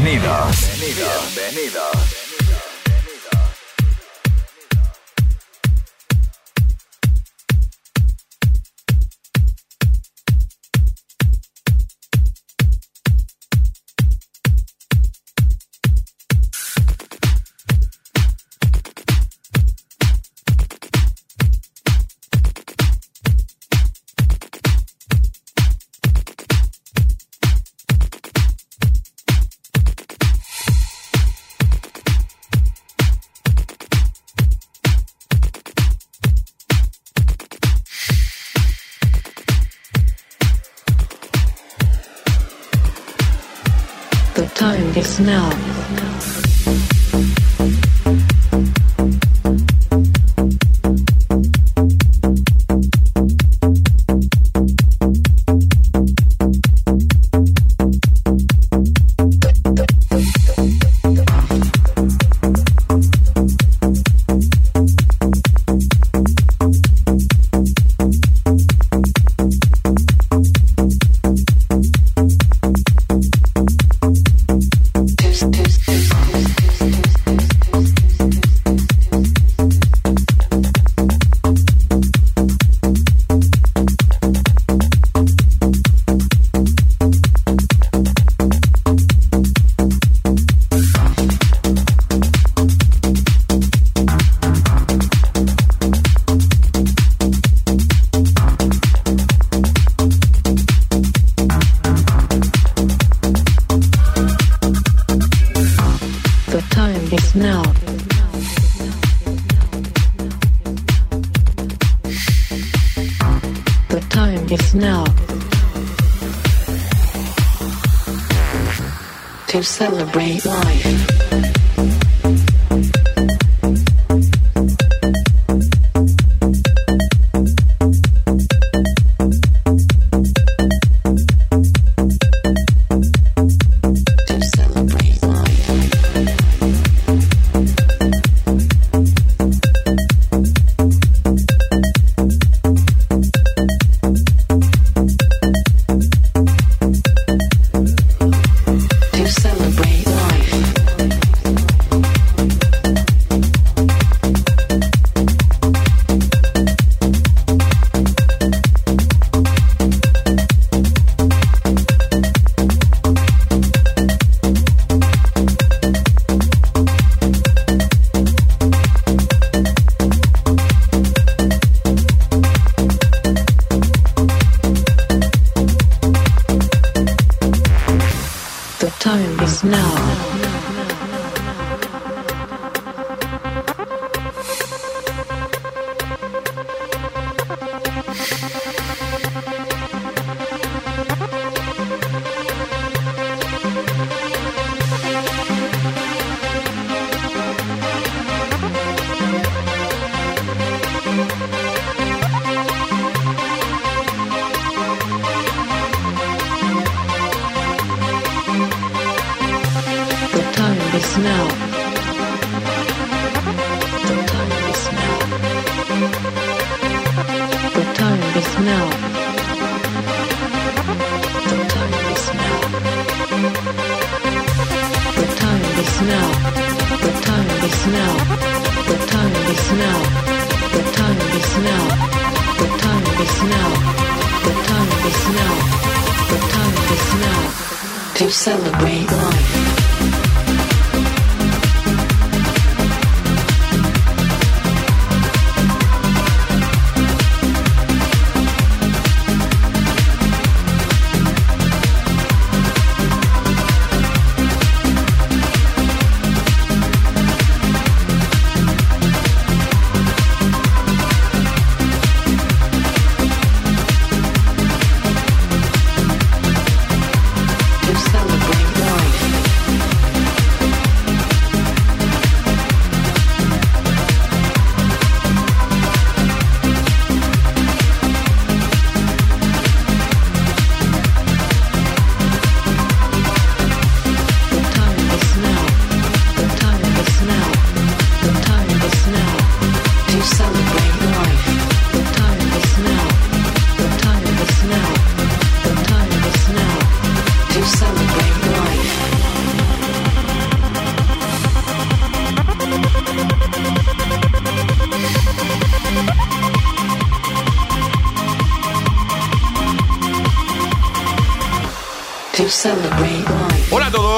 Bienvenidos. Bienvenidos. now. Now.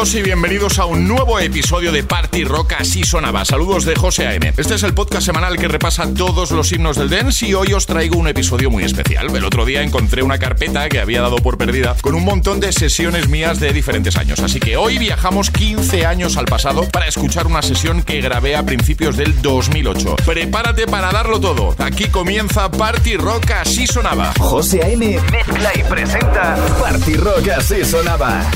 y bienvenidos a un nuevo episodio de Party Rock Así Sonaba. Saludos de José A.M. Este es el podcast semanal que repasa todos los himnos del dance y hoy os traigo un episodio muy especial. El otro día encontré una carpeta que había dado por perdida con un montón de sesiones mías de diferentes años. Así que hoy viajamos 15 años al pasado para escuchar una sesión que grabé a principios del 2008. Prepárate para darlo todo. Aquí comienza Party Rock Así Sonaba. José A.M. mezcla y presenta Party Rock Así Sonaba.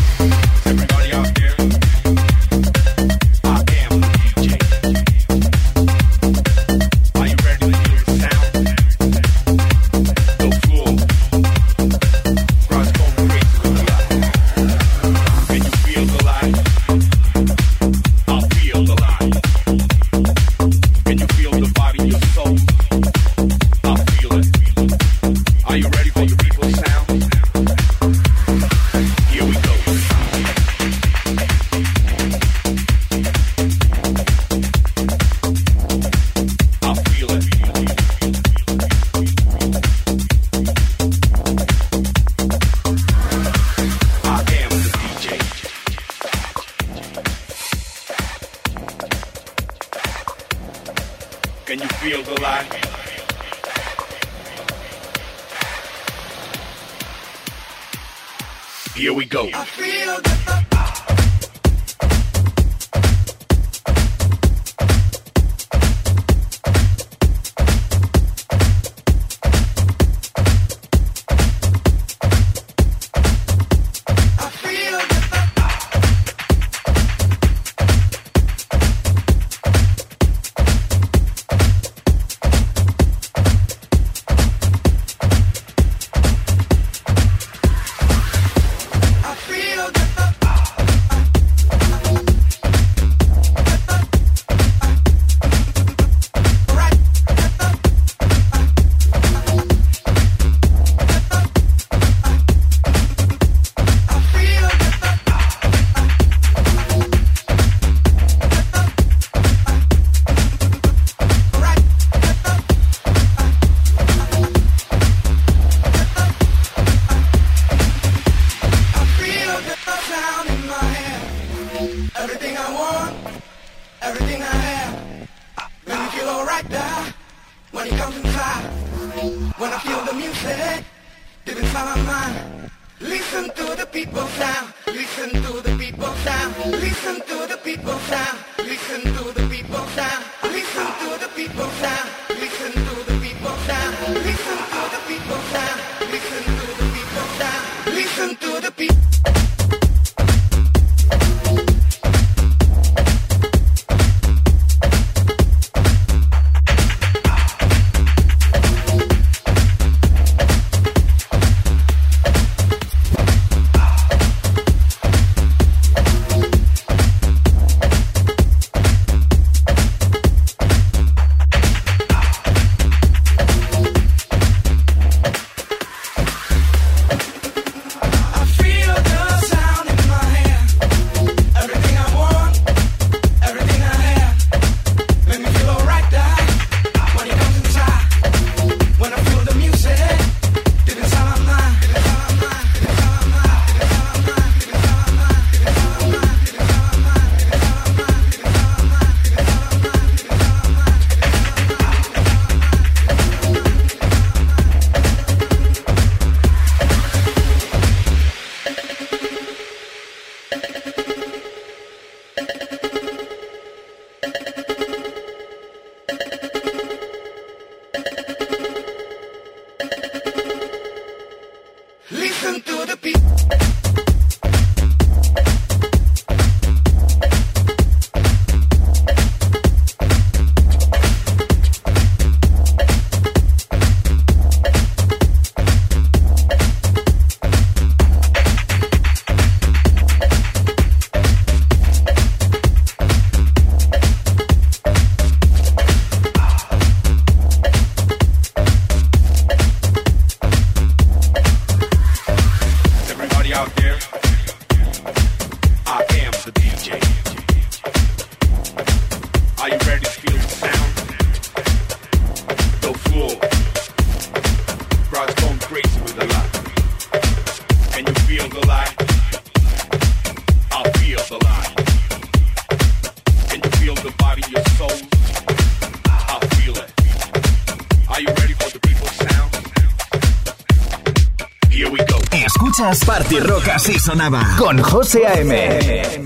Así sonaba con José A.M.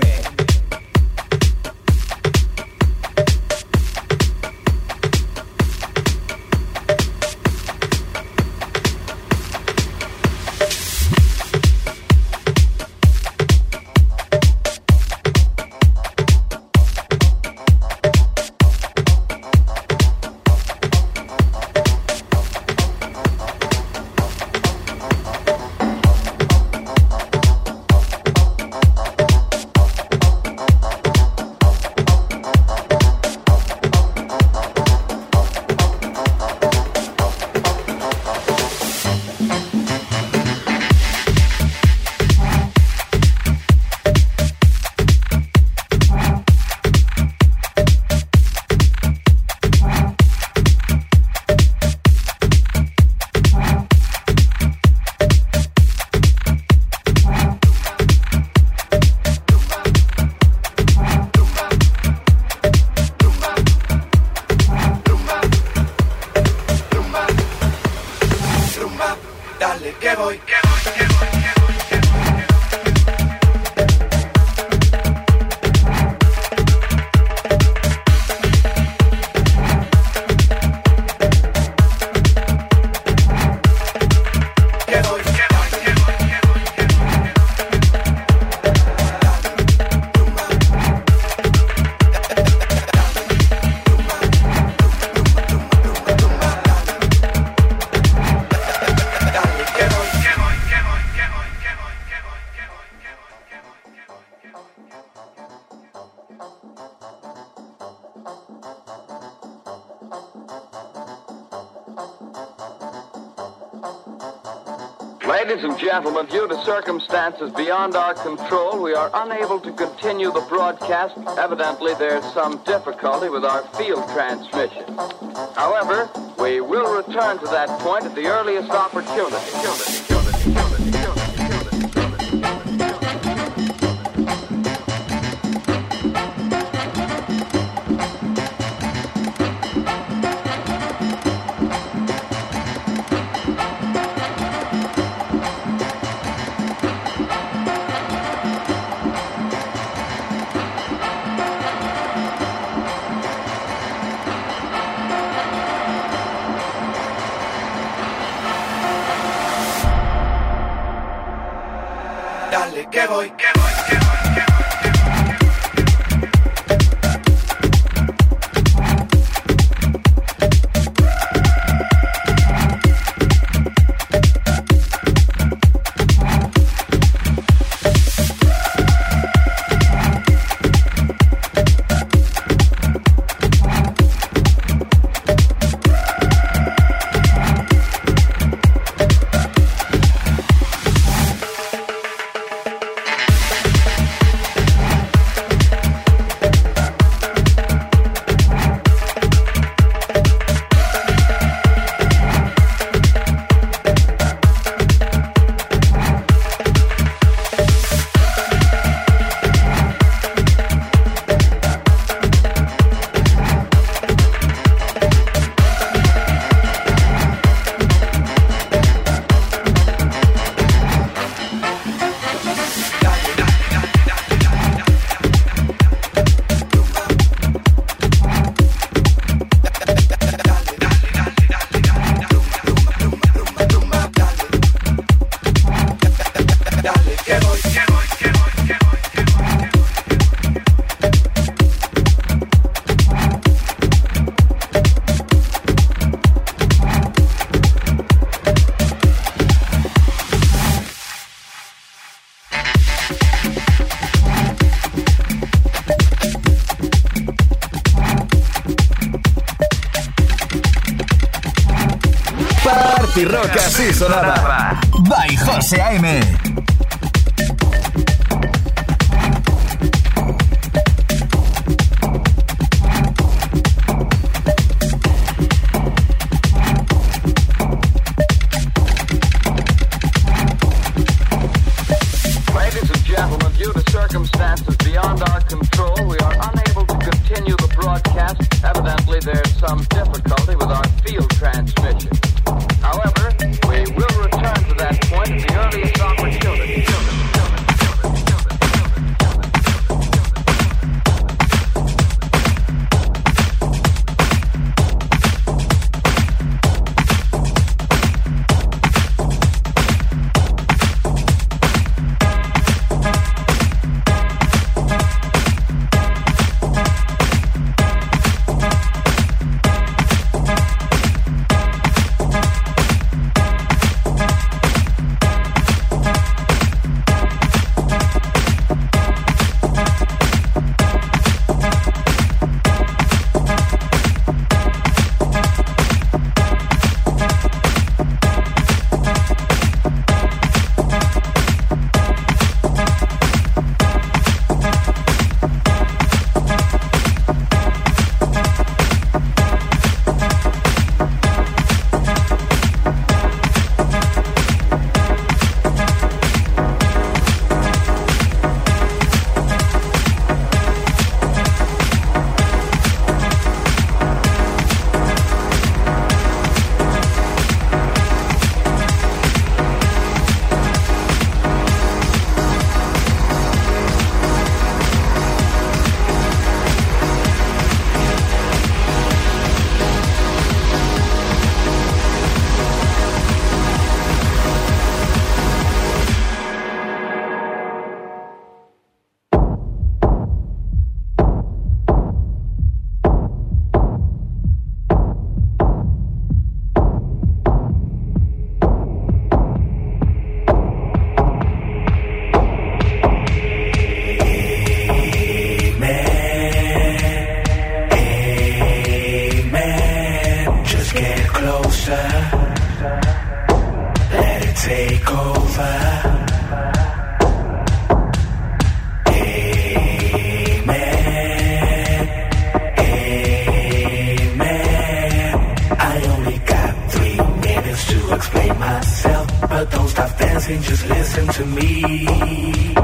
gentlemen, due to circumstances beyond our control, we are unable to continue the broadcast. Evidently, there's some difficulty with our field transmission. However, we will return to that point at the earliest opportunity. Sonaba by José A.M. Take over. explain myself, but don't stop dancing, just listen to me.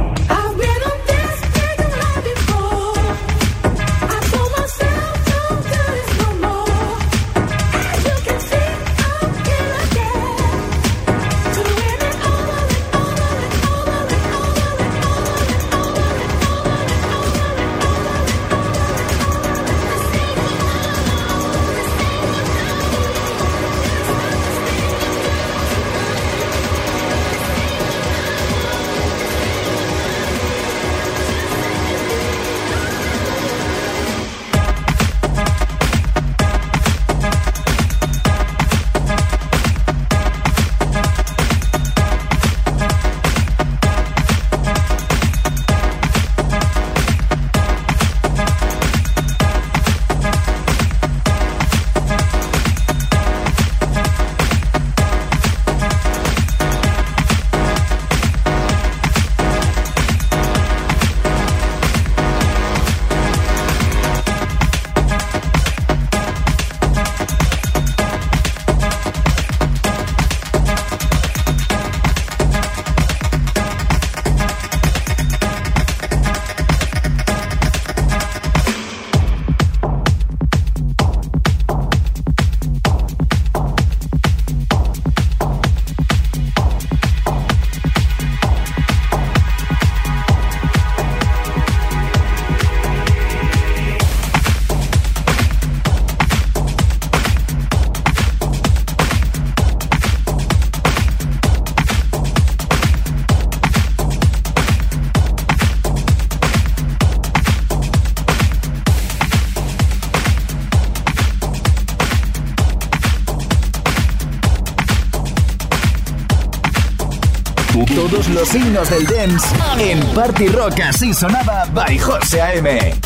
signos del dance en Party Rock. Así sonaba by José A.M.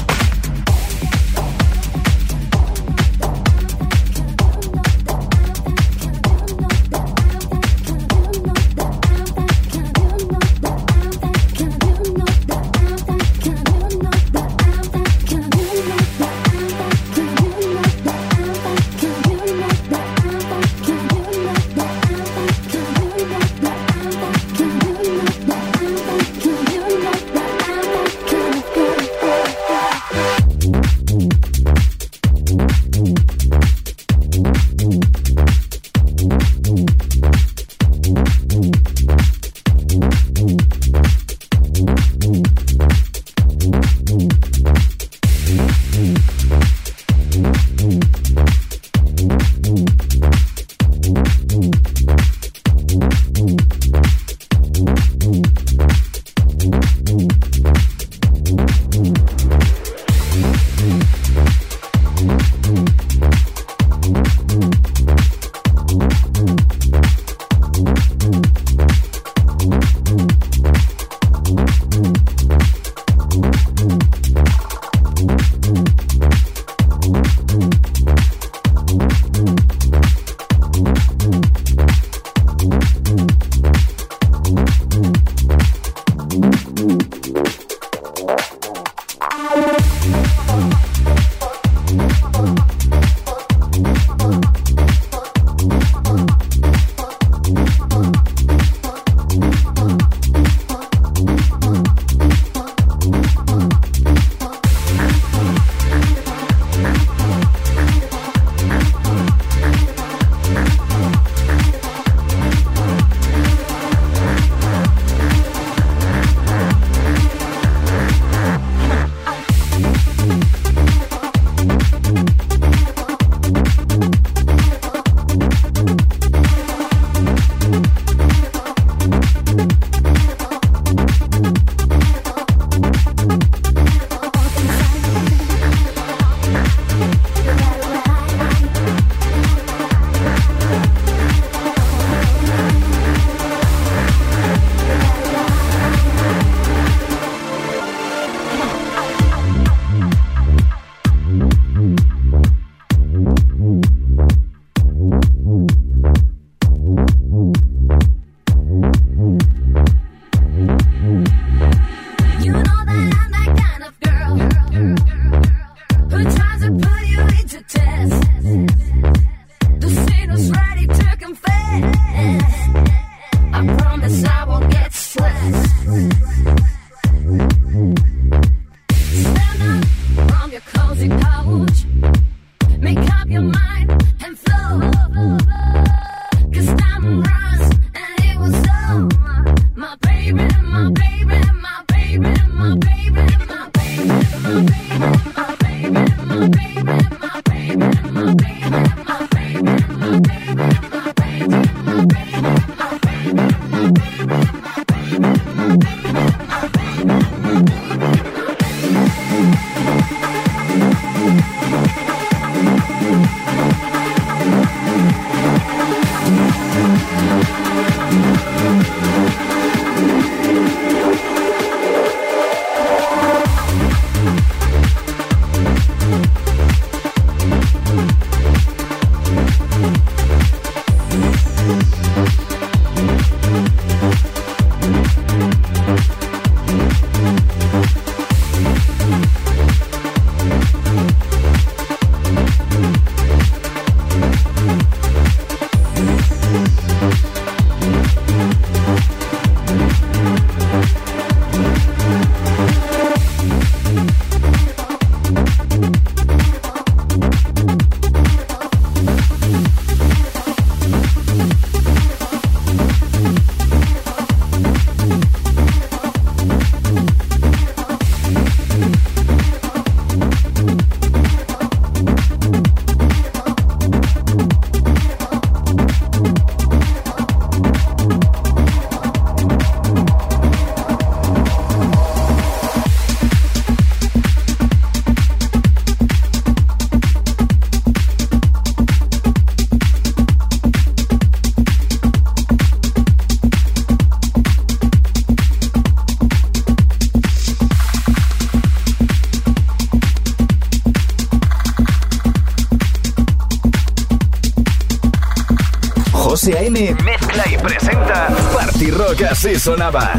sonaba.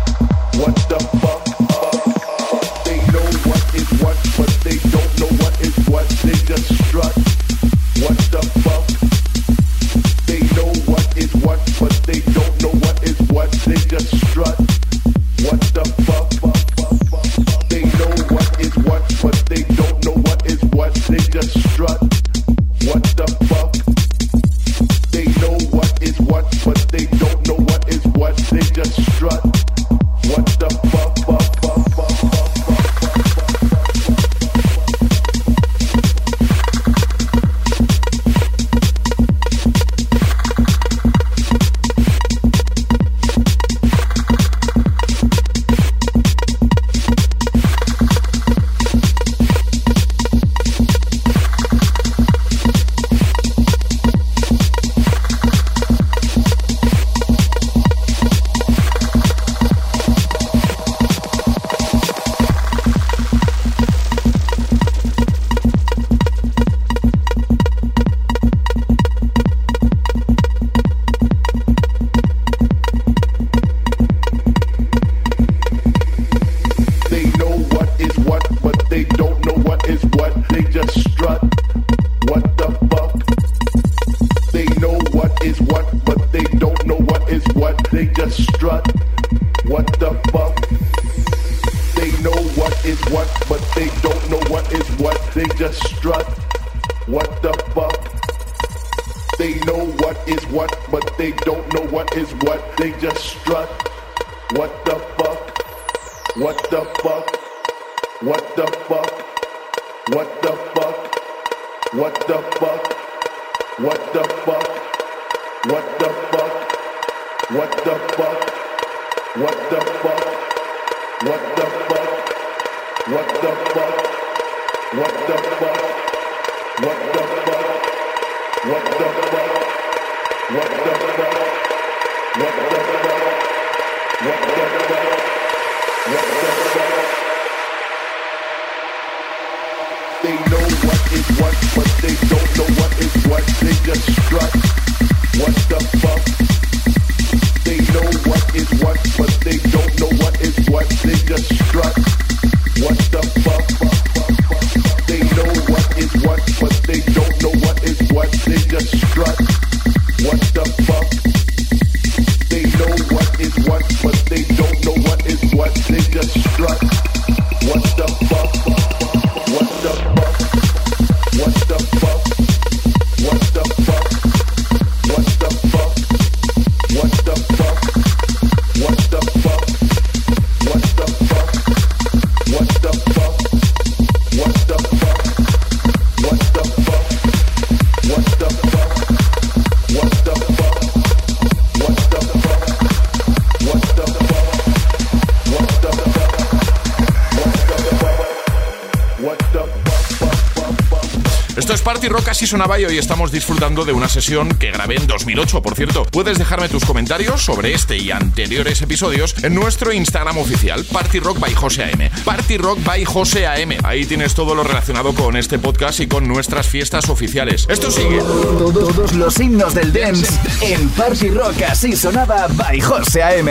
Así sonaba y hoy estamos disfrutando de una sesión que grabé en 2008, por cierto. Puedes dejarme tus comentarios sobre este y anteriores episodios en nuestro Instagram oficial, Party Rock by José AM. Party Rock by José AM. Ahí tienes todo lo relacionado con este podcast y con nuestras fiestas oficiales. Esto sigue. Todos, todos los himnos del dance en Party Rock así sonaba by José AM.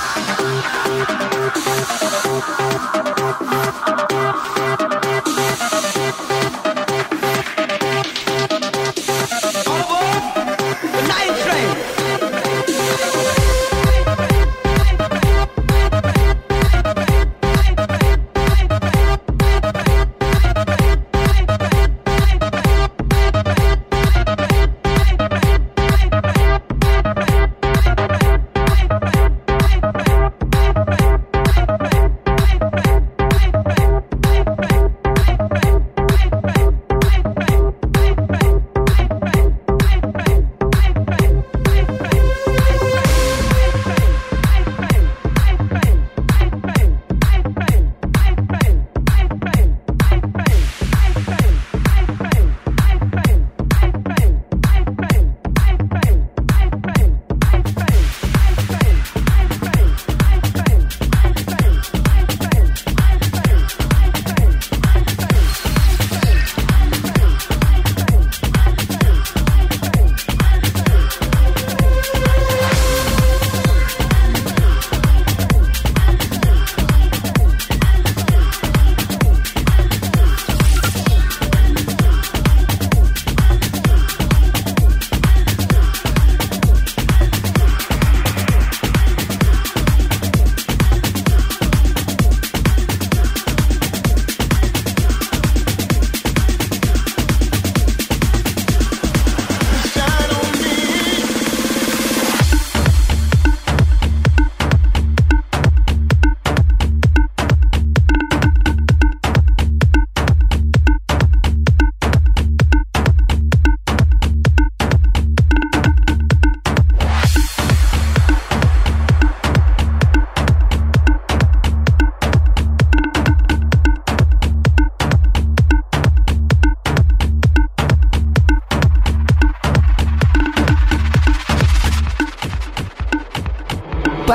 Bye.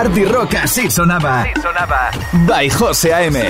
Party Rock así sonaba. Sonaba. By José A.M.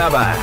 así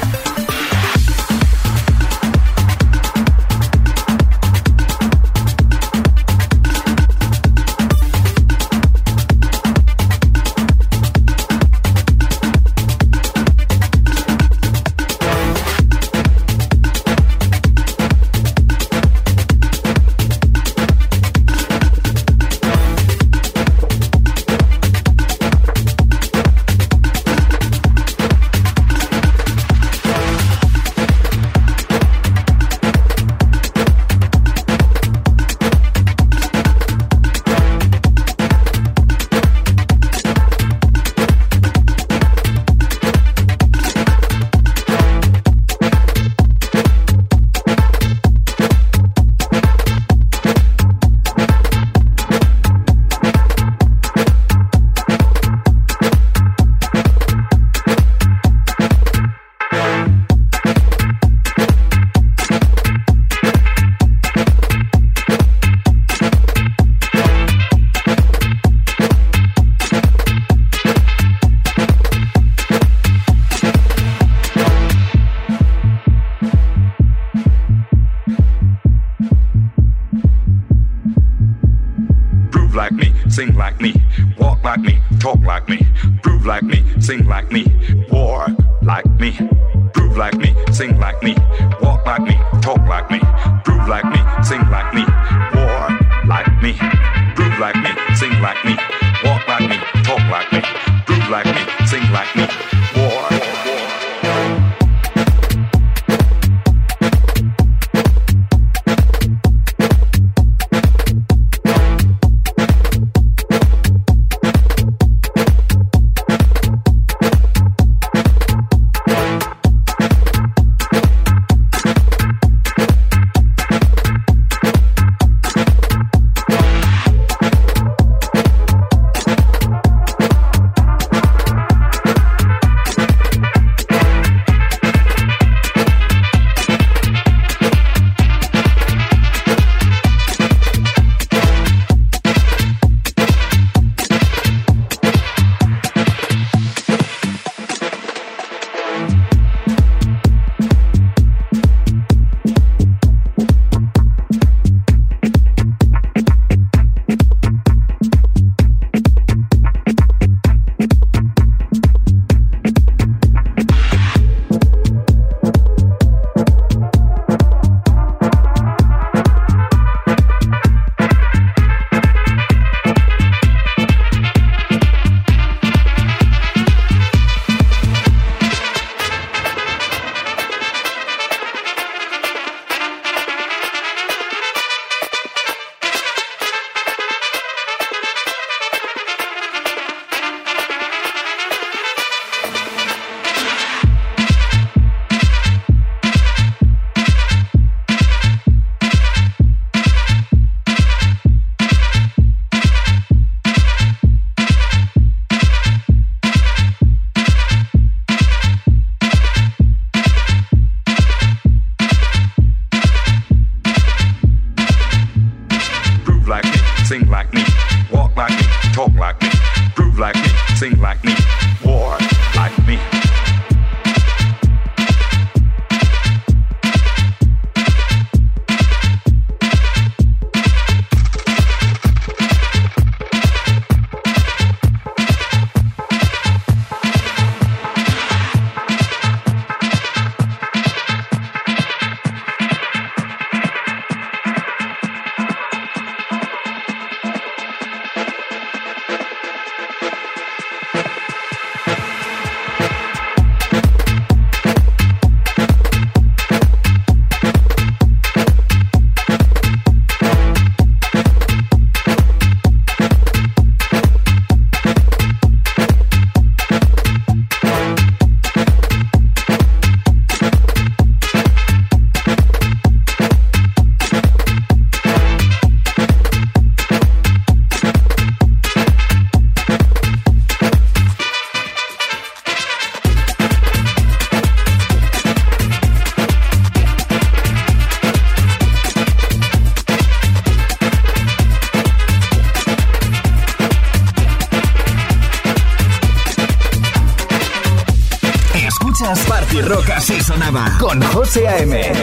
José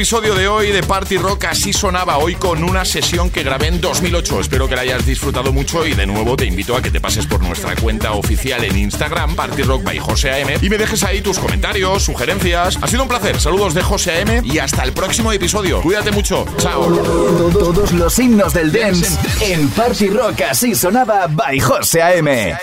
episodio de hoy de Party Rock así sonaba hoy con una sesión que grabé en 2008. Espero que la hayas disfrutado mucho y de nuevo te invito a que te pases por nuestra cuenta oficial en Instagram, Party Rock by José A.M. y me dejes ahí tus comentarios, sugerencias. Ha sido un placer. Saludos de José A.M. y hasta el próximo episodio. Cuídate mucho. Chao. Todos los himnos del dance en Party Rock así sonaba by José A.M.